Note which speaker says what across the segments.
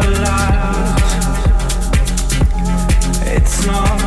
Speaker 1: alive. It's not.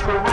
Speaker 1: Don't